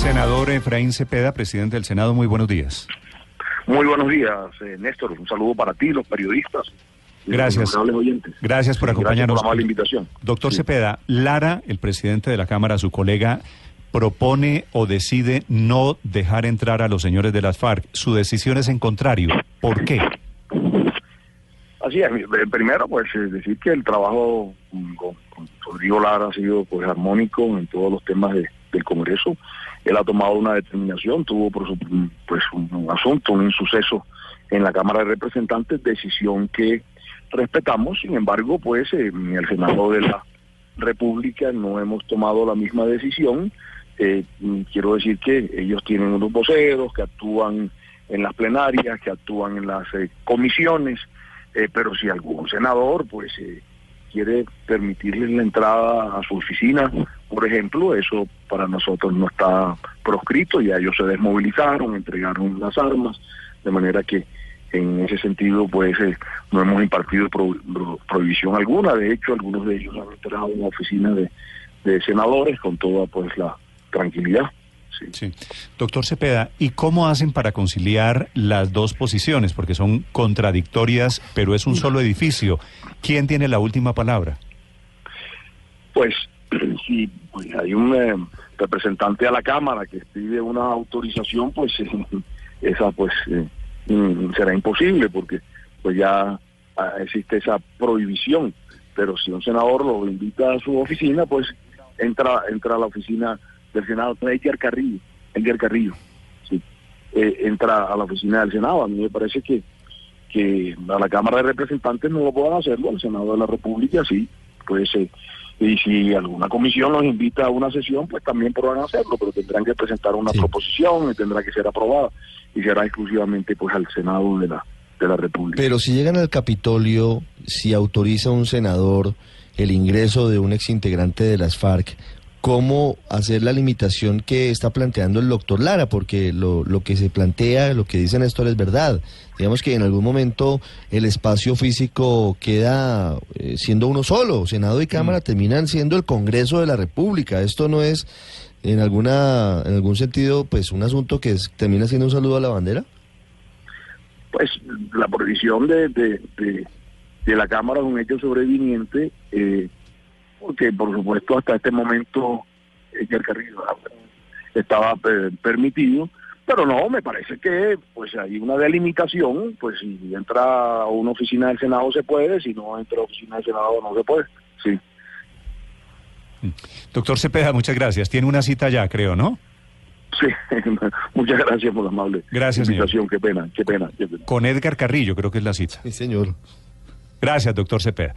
Senador Efraín Cepeda, presidente del Senado, muy buenos días. Muy buenos días, eh, Néstor. Un saludo para ti, los periodistas. Gracias. Gracias por acompañarnos. Gracias por la invitación. Doctor Sí. Cepeda, Lara, el presidente de la Cámara, su colega, propone o decide no dejar entrar a los señores de las FARC. Su decisión es en contrario. ¿Por qué? Así es. eh, Primero, pues eh, decir que el trabajo con, con Rodrigo Lara ha sido pues armónico en todos los temas de- del Congreso. Él ha tomado una determinación, tuvo por su- pues un, un asunto, un suceso en la Cámara de Representantes, decisión que respetamos. Sin embargo, pues eh, en el Senado de la República no hemos tomado la misma decisión. Eh, quiero decir que ellos tienen unos voceros que actúan en las plenarias, que actúan en las eh, comisiones, eh, pero si algún senador pues eh, quiere permitirles la entrada a su oficina, por ejemplo, eso para nosotros no está proscrito, ya ellos se desmovilizaron, entregaron las armas, de manera que en ese sentido pues eh, no hemos impartido pro- pro- prohibición alguna, de hecho algunos de ellos han entrado en la oficina de, de senadores con toda pues la tranquilidad. Sí. Sí. Doctor Cepeda, ¿y cómo hacen para conciliar las dos posiciones? Porque son contradictorias, pero es un solo edificio. ¿Quién tiene la última palabra? Pues si hay un eh, representante a la Cámara que pide una autorización, pues eh, esa pues eh, será imposible porque pues ya ah, existe esa prohibición. Pero si un senador lo invita a su oficina, pues entra entra a la oficina del Senado, Edgar Carrillo, Edgar Carrillo, sí, eh, entra a la oficina del Senado. A mí me parece que que a la Cámara de Representantes no lo puedan hacerlo, al Senado de la República sí, pues eh, y si alguna comisión los invita a una sesión, pues también podrán hacerlo, pero tendrán que presentar una Sí. proposición y tendrá que ser aprobada y será exclusivamente pues al Senado de la de la República. Pero si llegan al Capitolio, si autoriza un senador el ingreso de un exintegrante de las FARC, ¿cómo hacer la limitación que está planteando el doctor Lara? Porque lo, lo que se plantea, lo que dice Néstor es verdad. Digamos que en algún momento el espacio físico queda eh, siendo uno solo. Senado y Cámara terminan siendo el Congreso de la República. Esto no es, en alguna en algún sentido, pues un asunto que es- termina siendo un saludo a la bandera. pues la prohibición de, de, de, de la Cámara es un hecho sobreviniente, eh, porque por supuesto hasta este momento Edgar Carrillo estaba eh, permitido, pero no, me parece que pues hay una delimitación, pues si entra a una oficina del Senado se puede, si no entra a la oficina del Senado no se puede, sí. Doctor Cepeda, muchas gracias. Tiene una cita ya, creo, ¿no? Sí, muchas gracias por la amable Gracias, señor. invitación, qué pena, qué pena, qué pena. Con Edgar Carrillo, creo que es la cita. Sí, señor. Gracias, doctor Cepeda.